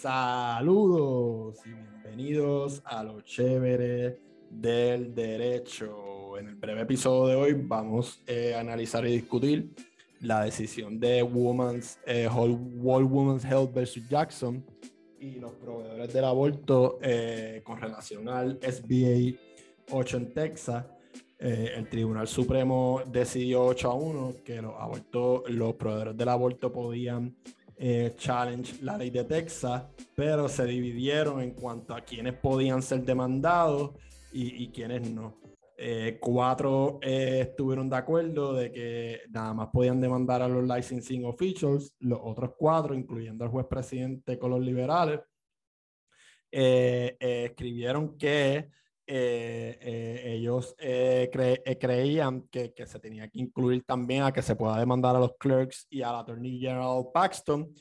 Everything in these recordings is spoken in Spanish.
Saludos y bienvenidos a lo chévere del derecho. En el breve episodio de hoy vamos eh, a analizar y discutir la decisión de Women's, eh, World Women's Health versus Jackson y los proveedores del aborto eh, con relación al SBA 8 en Texas. el Tribunal Supremo decidió 8 a 1 que los, abortos, los proveedores del aborto podían eh, challenge la ley de Texas, pero se dividieron en cuanto a quienes podían ser demandados y, y quienes no. Eh, cuatro eh, estuvieron de acuerdo de que nada más podían demandar a los licensing officials, los otros cuatro, incluyendo al juez presidente con los liberales, escribieron que ellos creían que, que, se tenía que incluir también a que se pueda demandar a los clerks y al attorney general Paxton.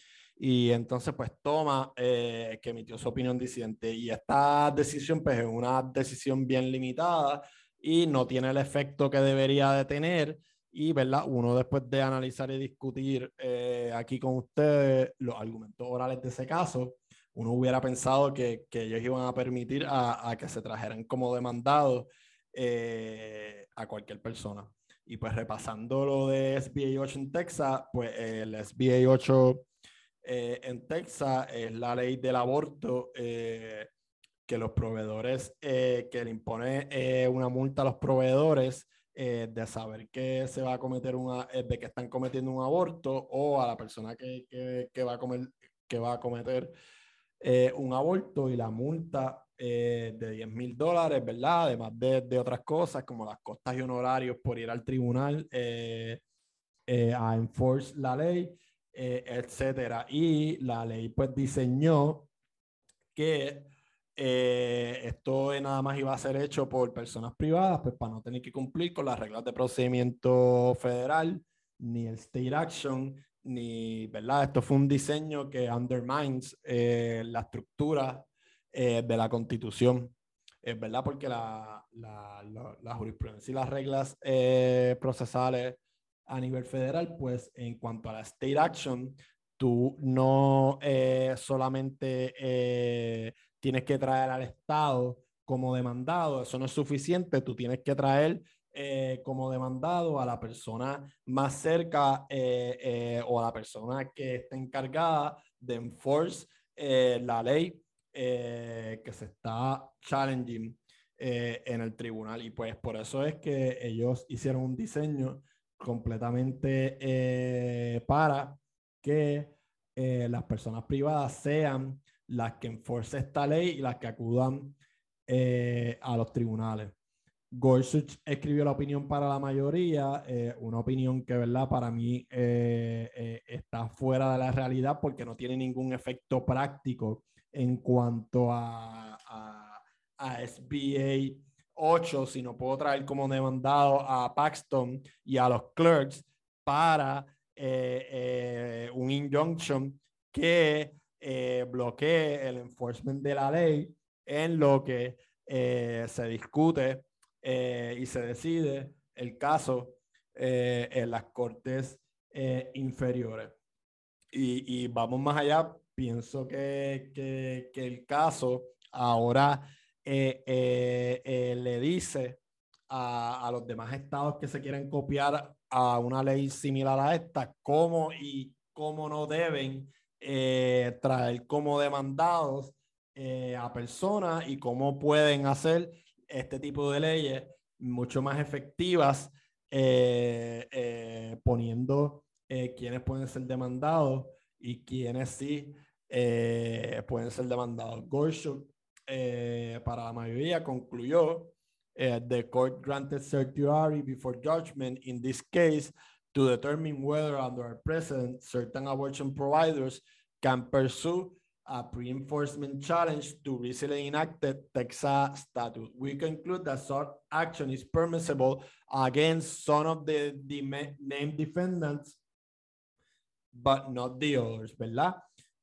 Y entonces, pues toma eh, que emitió su opinión disidente. Y esta decisión, pues es una decisión bien limitada y no tiene el efecto que debería de tener. Y, ¿verdad? Uno después de analizar y discutir eh, aquí con ustedes los argumentos orales de ese caso, uno hubiera pensado que, que ellos iban a permitir a, a, que se trajeran como demandados eh, a cualquier persona. Y pues repasando lo de SBA 8 en Texas, pues el SBA 8 eh, en Texas es la ley del aborto eh, que los proveedores, eh, que le impone una multa a los proveedores de saber que se va a cometer una, de que están cometiendo un aborto o a la persona que, que, que va, a comer, que va a cometer un aborto y la multa de 10 mil dólares, ¿verdad? Además de, de, otras cosas como las costas y honorarios por ir al tribunal a enforce la ley eh, etcétera. Y la ley pues diseñó que eh, esto nada más iba a ser hecho por personas privadas, pues para no tener que cumplir con las reglas de procedimiento federal, ni el state action, ni, ¿verdad? Esto fue un diseño que undermines eh, la estructura de la constitución, es ¿verdad? Porque la, la, la, jurisprudencia y las reglas procesales a nivel federal, pues en cuanto a la state action, tú no eh, solamente eh, tienes que traer al Estado como demandado, eso no es suficiente, tú tienes que traer eh, como demandado a la persona más cerca o a la persona que está encargada de enforce la ley que se está challenging en el tribunal. Y pues por eso es que ellos hicieron un diseño completamente eh, para que eh, las personas privadas sean las que enforcen esta ley y las que acudan eh, a los tribunales. Gorsuch escribió la opinión para la mayoría, una opinión que, ¿verdad? Para mí está fuera de la realidad porque no tiene ningún efecto práctico en cuanto a, a, a SBA 8 si no puedo traer como demandado a Paxton y a los clerks para eh, eh, un injunction que eh, bloquee el enforcement de la ley en lo que se discute y se decide el caso en las cortes inferiores. Y, y, vamos más allá, pienso que, que, que el caso ahora eh, eh, eh, le dice a, a, los demás estados que se quieren copiar a una ley similar a esta, cómo y cómo no deben traer como demandados a personas y cómo pueden hacer este tipo de leyes mucho más efectivas, poniendo quiénes pueden ser demandados y quiénes sí pueden ser demandados. Gorsuch eh, para la mayoría concluyó uh, the court granted certiorari before judgment in this case to determine whether under our present certain abortion providers can pursue a pre-enforcement challenge to recently enacted Texas statute. We conclude that such action is permissible against some of the, the named defendants, but not the others, ¿verdad?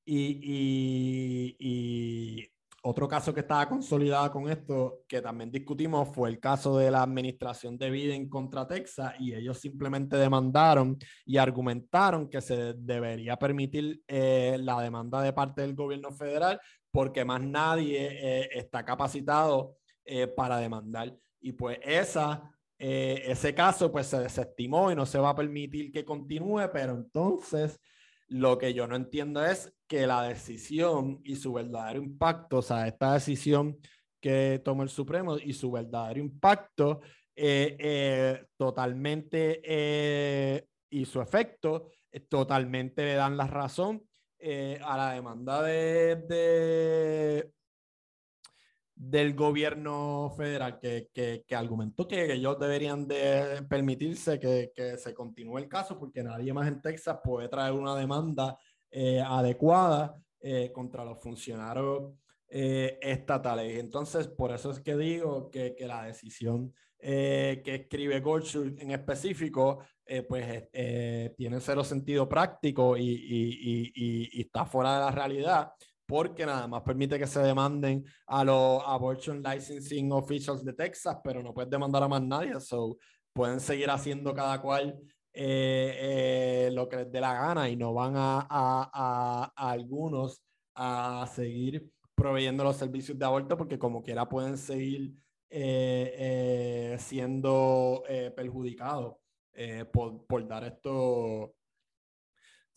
Y, y, y otro caso que estaba consolidado con esto, que también discutimos, fue el caso de la administración de Biden contra Texas y ellos simplemente demandaron y argumentaron que se debería permitir eh, la demanda de parte del gobierno federal porque más nadie eh, está capacitado eh, para demandar. Y pues esa, ese caso pues se desestimó y no se va a permitir que continúe, pero entonces lo que yo no entiendo es que la decisión y su verdadero impacto, o sea, esta decisión que tomó el Supremo y su verdadero impacto eh, eh, totalmente eh, y su efecto totalmente le dan la razón a la demanda de, del gobierno federal que, que, que argumentó que ellos deberían de permitirse que, que, se continúe el caso porque nadie más en Texas puede traer una demanda eh, adecuada eh, contra los funcionarios eh, estatales. Entonces, por eso es que digo que, la decisión que escribe Goldschul en específico, pues tiene cero sentido práctico y, y, y está fuera de la realidad porque nada más permite que se demanden a los abortion licensing officials de Texas, pero no puedes demandar a más nadie, so pueden seguir haciendo cada cual eh, eh, lo que les dé la gana y no van a, a, a, algunos a seguir proveyendo los servicios de aborto porque como quiera pueden seguir eh, siendo perjudicados por, por dar esto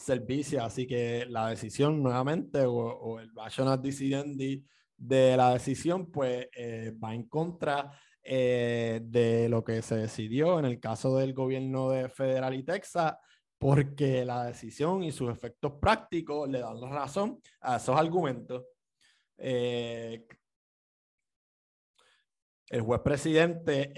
servicio. Así que la decisión nuevamente o, el rational decidendi de la decisión pues eh, va en contra eh, de lo que se decidió en el caso del gobierno de federal y Texas porque la decisión y sus efectos prácticos le dan la razón a esos argumentos. Eh, el juez presidente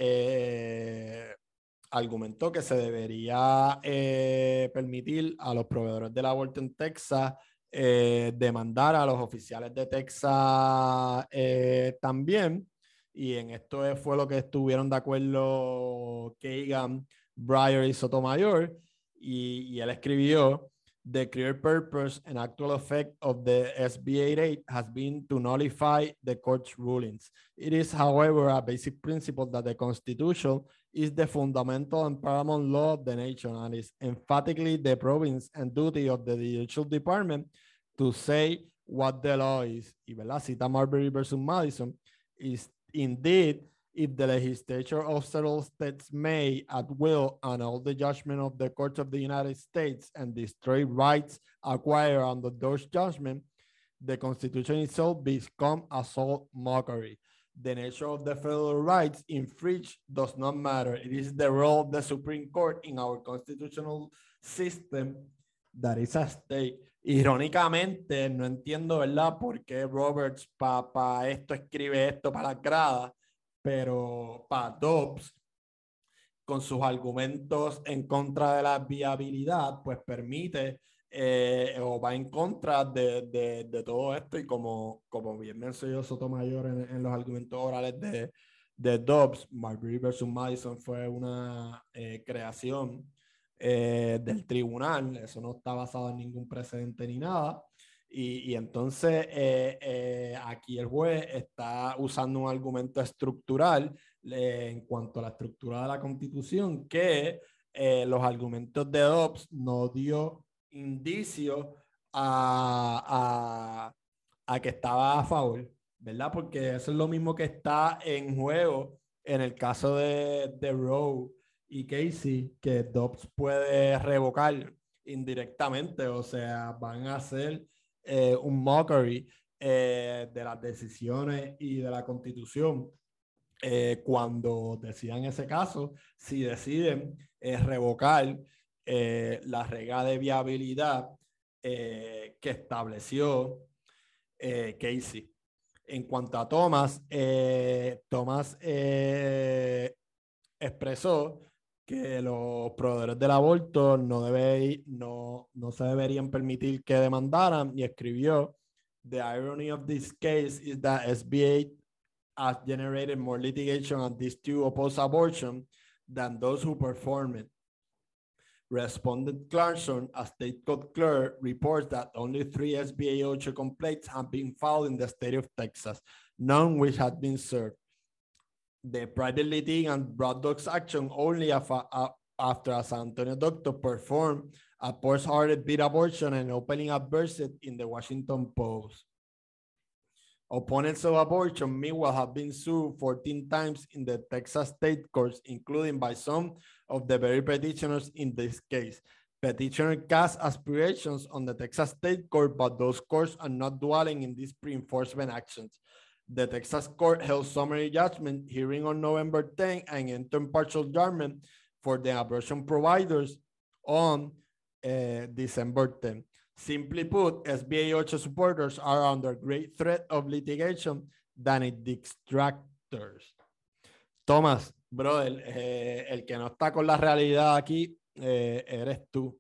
argumentó que se debería eh, permitir a los proveedores del aborto en Texas eh, demandar a los oficiales de Texas eh, también. Y en esto fue lo que estuvieron de acuerdo Kagan, Breyer y Sotomayor. Y, y él escribió, The clear purpose and actual effect of the SB 88 has been to nullify the court's rulings. It is, however, a basic principle that the Constitution is the fundamental and paramount law of the nation and is emphatically the province and duty of the judicial department to say what the law is. Y ¿verdad? cita Marbury versus Madison, is indeed if the legislature of several states may at will annul the judgment of the courts of the United States and destroy rights acquired under those judgments, the Constitution itself becomes a sole mockery the nature of the federal rights infringed does not matter. It is the role of the Supreme Court in our constitutional system that is at stake. Irónicamente, no entiendo, ¿verdad?, por qué Roberts para pa esto escribe esto para las gradas, pero para Dobbs, con sus argumentos en contra de la viabilidad, pues permite eh, o va en contra de, de, de, todo esto y como, como bien mencionó Sotomayor en, en los argumentos orales de, de Dobbs, Marbury versus Madison fue una eh, creación eh, del tribunal, eso no está basado en ningún precedente ni nada. Y, y entonces aquí el juez está usando un argumento estructural en cuanto a la estructura de la constitución que los argumentos de Dobbs no dio indicio a, a, que estaba a favor, ¿verdad? Porque eso es lo mismo que está en juego en el caso de, de Rowe y Casey, que Dobbs puede revocar indirectamente, o sea, van a hacer eh, un mockery eh, de las decisiones y de la constitución. Eh, cuando decidan ese caso, si deciden revocar eh, la regla de viabilidad que estableció Casey. En cuanto a Thomas, Thomas expresó que los proveedores del aborto no, debe, no, no se deberían permitir que demandaran y escribió, The irony of this case is that SBA has generated more litigation on these two opposed abortion than those who perform it. Respondent Clarkson, a state court clerk, reports that only three SBA 8 complaints have been filed in the state of Texas, none which had been served. The private litigant brought those action only after a San Antonio doctor performed a post-hearted beat abortion and opening advertisement in the Washington Post. Opponents of abortion, meanwhile, have been sued 14 times in the Texas state courts, including by some of the very petitioners in this case. Petitioner cast aspirations on the Texas state court, but those courts are not dwelling in these pre-enforcement actions. The Texas court held summary judgment hearing on November 10 and entered partial judgment for the abortion providers on uh, December 10. Simply put, SBA 8 supporters are under great threat of litigation than its distractors. Thomas, brother, eh, el que no está con la realidad aquí eh, eres tú.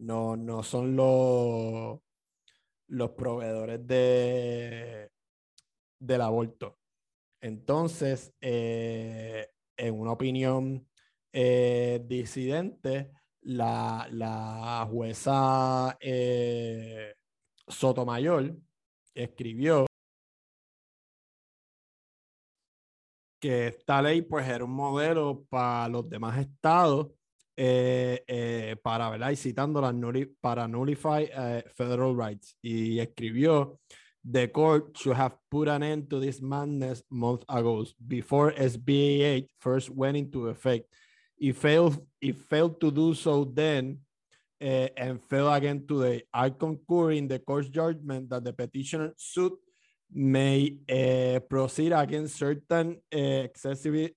No, no son los, los proveedores de, del aborto. Entonces, eh, en una opinión disidente, la, jueza eh, Sotomayor escribió que esta ley pues era un modelo para los demás estados eh, eh, para, citando la para nullify federal rights. Y escribió, the court should have put an end to this madness months ago before SB 8 first went into effect. It failed, it failed to do so then uh, and failed again today. I concur in the court's judgment that the petitioner suit may uh, proceed against certain uh, excessive,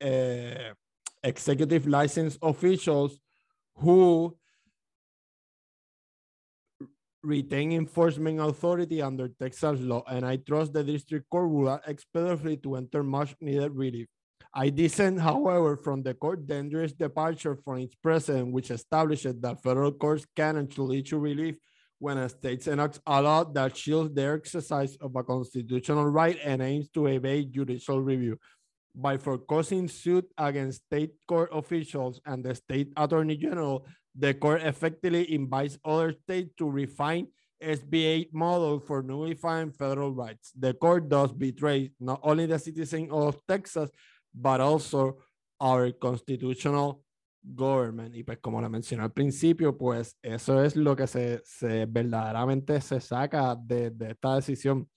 executive license officials who retain enforcement authority under Texas law, and I trust the district court will act expeditiously to enter much needed relief. I dissent, however, from the court dangerous departure from its precedent, which establishes that federal courts can should issue relief when a state enacts a law that shields the exercise of a constitutional right and aims to evade judicial review. By foreclosing suit against state court officials and the state attorney general, the court effectively invites other states to refine SB 8 model for nullifying federal rights. The court does betray not only the citizens of Texas, but also our constitutional government. Y pues como le mencioné al principio, pues eso es lo que se, se verdaderamente se saca de, de, esta decisión.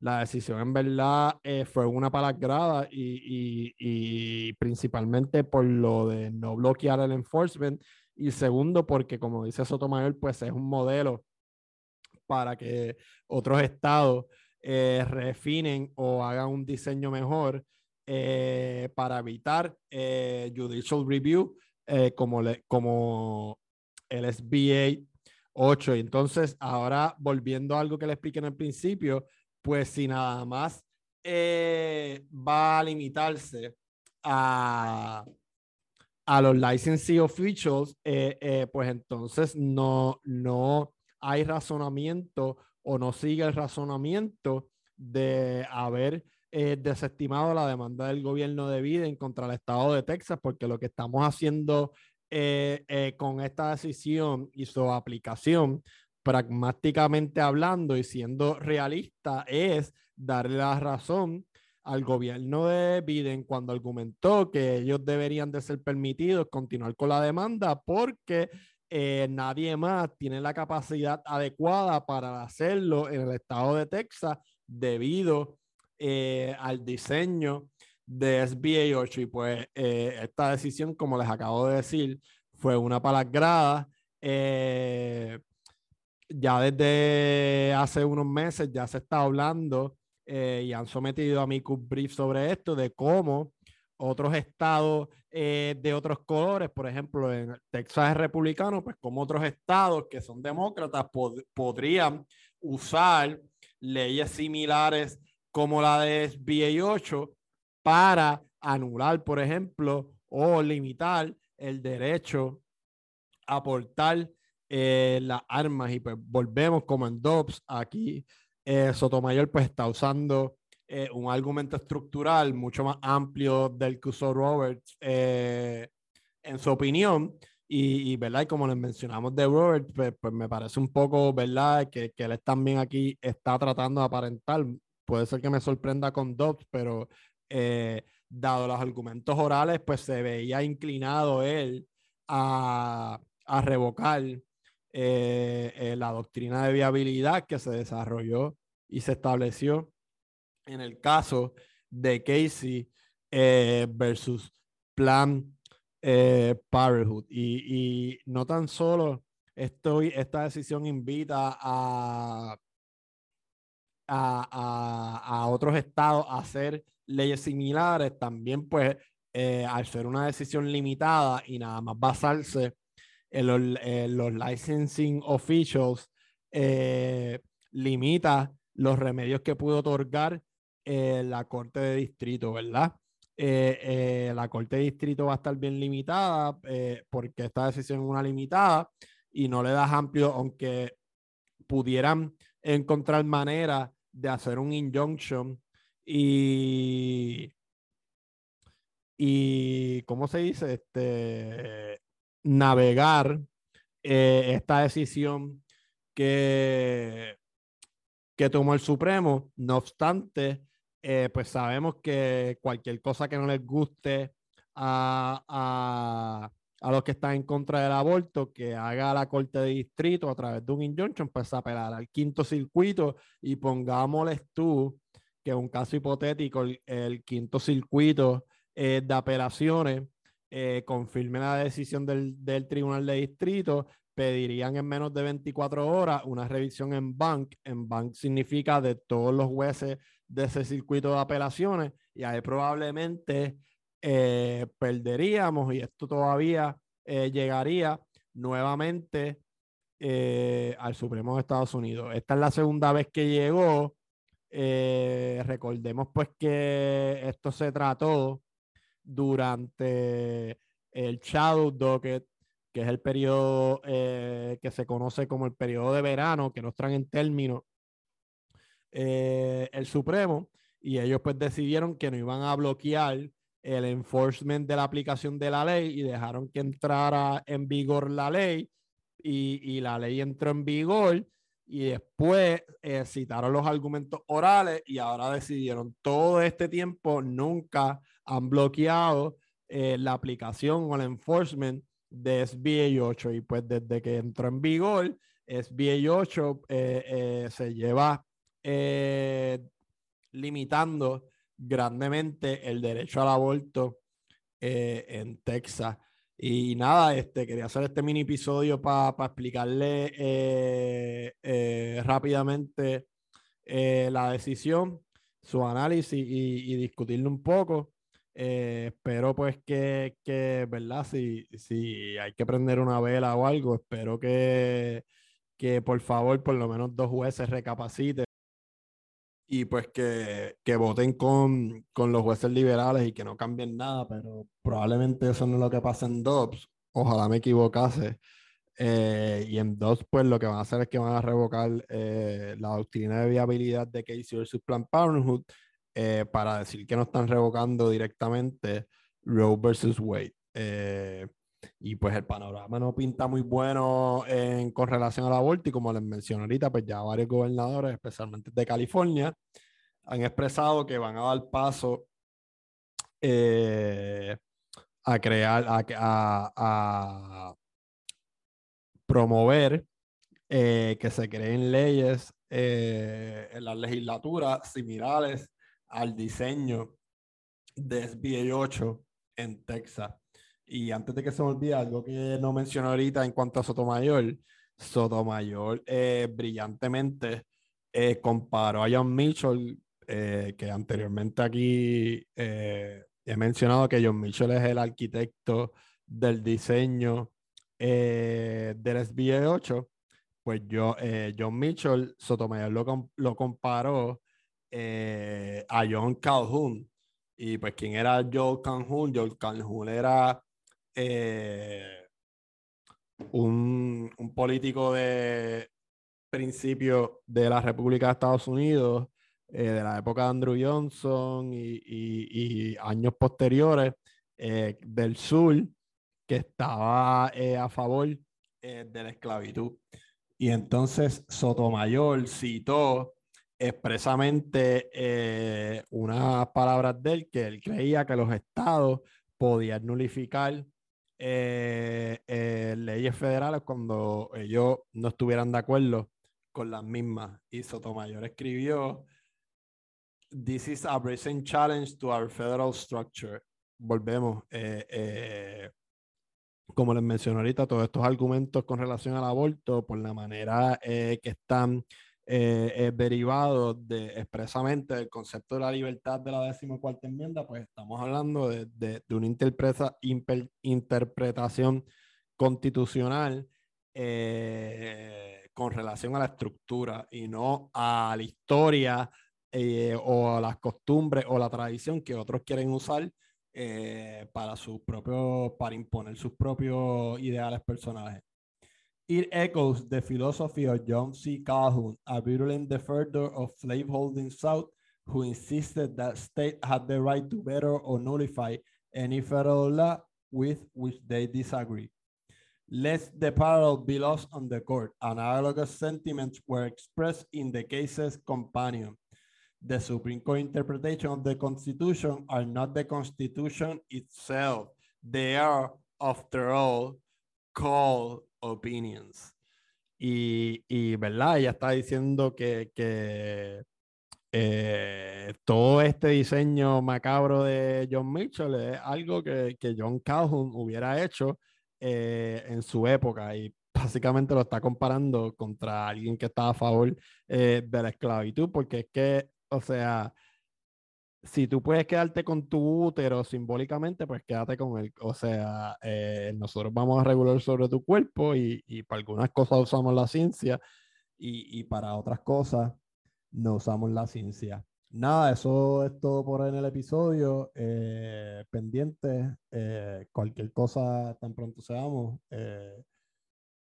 La decisión en verdad eh, fue una palagrada y, y, y, principalmente por lo de no bloquear el enforcement y segundo porque como dice Sotomayor, pues es un modelo para que otros estados eh, refinen o hagan un diseño mejor eh, para evitar eh, judicial review como, le, como el SBA 8. Entonces, ahora volviendo a algo que le expliqué en el principio, pues si nada más va a limitarse a, a los licensing officials, pues entonces no, no hay razonamiento o no sigue el razonamiento de haber eh, desestimado la demanda del gobierno de Biden contra el estado de Texas, porque lo que estamos haciendo eh, eh, con esta decisión y su aplicación, pragmáticamente hablando y siendo realista, es darle la razón al gobierno de Biden cuando argumentó que ellos deberían de ser permitidos continuar con la demanda porque nadie más tiene la capacidad adecuada para hacerlo en el estado de Texas debido eh, al diseño de SBA 8 y pues eh, esta decisión, como les acabo de decir, fue una palagrada. Eh, ya desde hace unos meses ya se está hablando y han sometido a mi brief sobre esto de cómo otros estados de otros colores, por ejemplo, en Texas es republicano, pues como otros estados que son demócratas podrían usar leyes similares como la de SBA 8 para anular, por ejemplo, o limitar el derecho a portar eh, las armas. Y pues volvemos como en Dobbs, aquí eh, Sotomayor pues está usando eh, un argumento estructural mucho más amplio del que usó Roberts en su opinión, Y, ¿verdad? Y como les mencionamos de Robert, pues, pues, me parece un poco, ¿verdad? Que, que él también aquí está tratando de aparentar. Puede ser que me sorprenda con Dobbs, pero eh, dado los argumentos orales, pues se veía inclinado él a, a revocar eh, eh, la doctrina de viabilidad que se desarrolló y se estableció en el caso de Casey versus Plan Parenthood. Y, no tan solo estoy, esta decisión invita a, a, otros estados a hacer leyes similares, también pues eh, al ser una decisión limitada y nada más basarse en los, licensing officials, eh, limita los remedios que pudo otorgar eh, la Corte de Distrito, ¿verdad? la Corte de Distrito va a estar bien limitada porque esta decisión es una limitada y no le das amplio, aunque pudieran encontrar manera de hacer un injunction y, y ¿cómo se dice? Este, navegar eh, esta decisión que, que tomó el Supremo. No obstante, eh, pues sabemos que cualquier cosa que no les guste a, a, a, los que están en contra del aborto, que haga la Corte de Distrito a través de un injunction, pues apelar al quinto circuito y pongámosles tú que un caso hipotético, el, quinto circuito eh, de apelaciones eh, confirme la decisión del, del, Tribunal de Distrito, pedirían en menos de 24 horas una revisión en bank. En bank significa de todos los jueces de ese circuito de apelaciones y ahí probablemente eh, perderíamos y esto todavía llegaría nuevamente al Supremo de Estados Unidos. Esta es la segunda vez que llegó eh, recordemos pues que esto se trató durante el Shadow Docket, que es el periodo eh, que se conoce como el periodo de verano, que nos traen en término eh, el Supremo, y ellos pues decidieron que no iban a bloquear el enforcement de la aplicación de la ley y dejaron que entrara en vigor la ley y, y la ley entró en vigor y después eh, citaron los argumentos orales y ahora decidieron todo este tiempo nunca han bloqueado eh, la aplicación o el enforcement de SBA 8 y pues desde que entró en vigor SBA 8 eh, se lleva limitando grandemente el derecho al aborto en Texas y nada, este, quería hacer este mini episodio para explicarle eh, eh, rápidamente eh, la decisión, su análisis y, y discutirlo un poco. Espero pues que, que, ¿verdad? Si, si hay que prender una vela o algo, espero que, que por favor por lo menos dos jueces recapaciten y pues que, que voten con, con, los jueces liberales y que no cambien nada, pero probablemente eso no es lo que pasa en Dobbs. Ojalá me equivocase. Eh, y en Dobbs, pues lo que van a hacer es que van a revocar eh, la doctrina de viabilidad de Casey versus Planned Parenthood eh, para decir que no están revocando directamente Roe versus Wade. y pues el panorama no pinta muy bueno en, con relación al aborto y como les mencioné ahorita, pues ya varios gobernadores, especialmente de California, han expresado que van a dar paso eh, a crear, a, a, promover eh, que se creen leyes eh, en las legislaturas similares al diseño de SBA 8 en Texas. Y antes de que se olvide, algo que no mencioné ahorita en cuanto a Sotomayor, Sotomayor eh, brillantemente eh, comparó a John Mitchell, eh, que anteriormente aquí he mencionado que John Mitchell es el arquitecto del diseño del SBA 8, pues yo, John Mitchell, Sotomayor lo, lo comparó a John Calhoun. Y pues, ¿quién era Joe Calhoun? Joe Calhoun era eh, un, un, político de principio de la República de Estados Unidos, eh, de la época de Andrew Johnson y, y, y años posteriores eh, del sur, que estaba a favor de la esclavitud. Y entonces Sotomayor citó expresamente eh, unas palabras de él que él creía que los estados podían nulificar eh, eh, leyes federales cuando ellos no estuvieran de acuerdo con las mismas. Y Sotomayor escribió, This is a recent challenge to our federal structure. Volvemos. como les mencioné ahorita, todos estos argumentos con relación al aborto, por la manera que están eh, derivado de, expresamente del concepto de la libertad de la decimocuarta enmienda, pues estamos hablando de, de, una interpreta, interpretación constitucional eh, con relación a la estructura y no a la historia eh, o a las costumbres o la tradición que otros quieren usar para sus propios, para imponer sus propios ideales personales. It echoes the philosophy of John C. Calhoun, a virulent defender of slaveholding South, who insisted that state had the right to better or nullify any federal law with which they disagree. Lest the parallel be lost on the court, analogous sentiments were expressed in the case's companion. The Supreme Court interpretation of the Constitution are not the Constitution itself. They are, after all, called opinions. Y, y, ¿verdad? Ella está diciendo que, que eh, todo este diseño macabro de John Mitchell es algo que, que John Calhoun hubiera hecho eh, en su época y básicamente lo está comparando contra alguien que estaba a favor eh, de la esclavitud, porque es que, o sea, si tú puedes quedarte con tu útero simbólicamente, pues quédate con él. O sea, eh, nosotros vamos a regular sobre tu cuerpo y, y, para algunas cosas usamos la ciencia y, y, para otras cosas no usamos la ciencia. Nada, eso es todo por en el episodio. Eh, pendiente, eh, cualquier cosa tan pronto seamos,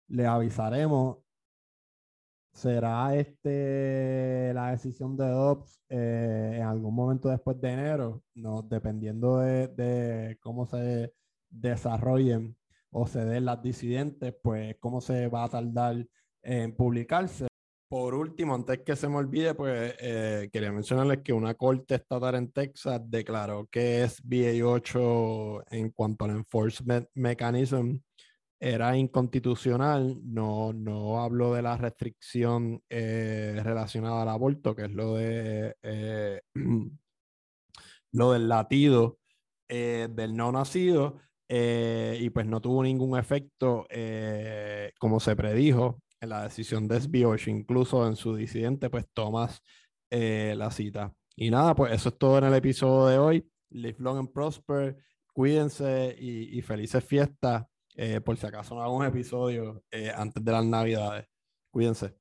le avisaremos ¿Será este la decisión de Dobbs eh, en algún momento después de enero? No, dependiendo de, cómo se desarrollen o se den las disidentes, pues cómo se va a tardar en publicarse. Por último, antes que se me olvide, pues eh, quería mencionarles que una corte estatal en Texas declaró que es BA8 en cuanto al enforcement mechanism era inconstitucional, no, no hablo de la restricción eh, relacionada al aborto, que es lo de eh, lo del latido eh, del no nacido, y pues no tuvo ningún efecto como se predijo en la decisión de SB8, incluso en su disidente, pues tomas la cita. Y nada, pues eso es todo en el episodio de hoy. Live long and prosper, cuídense y, y felices fiestas. Eh, por si acaso no hago un episodio eh, antes de las navidades. Cuídense.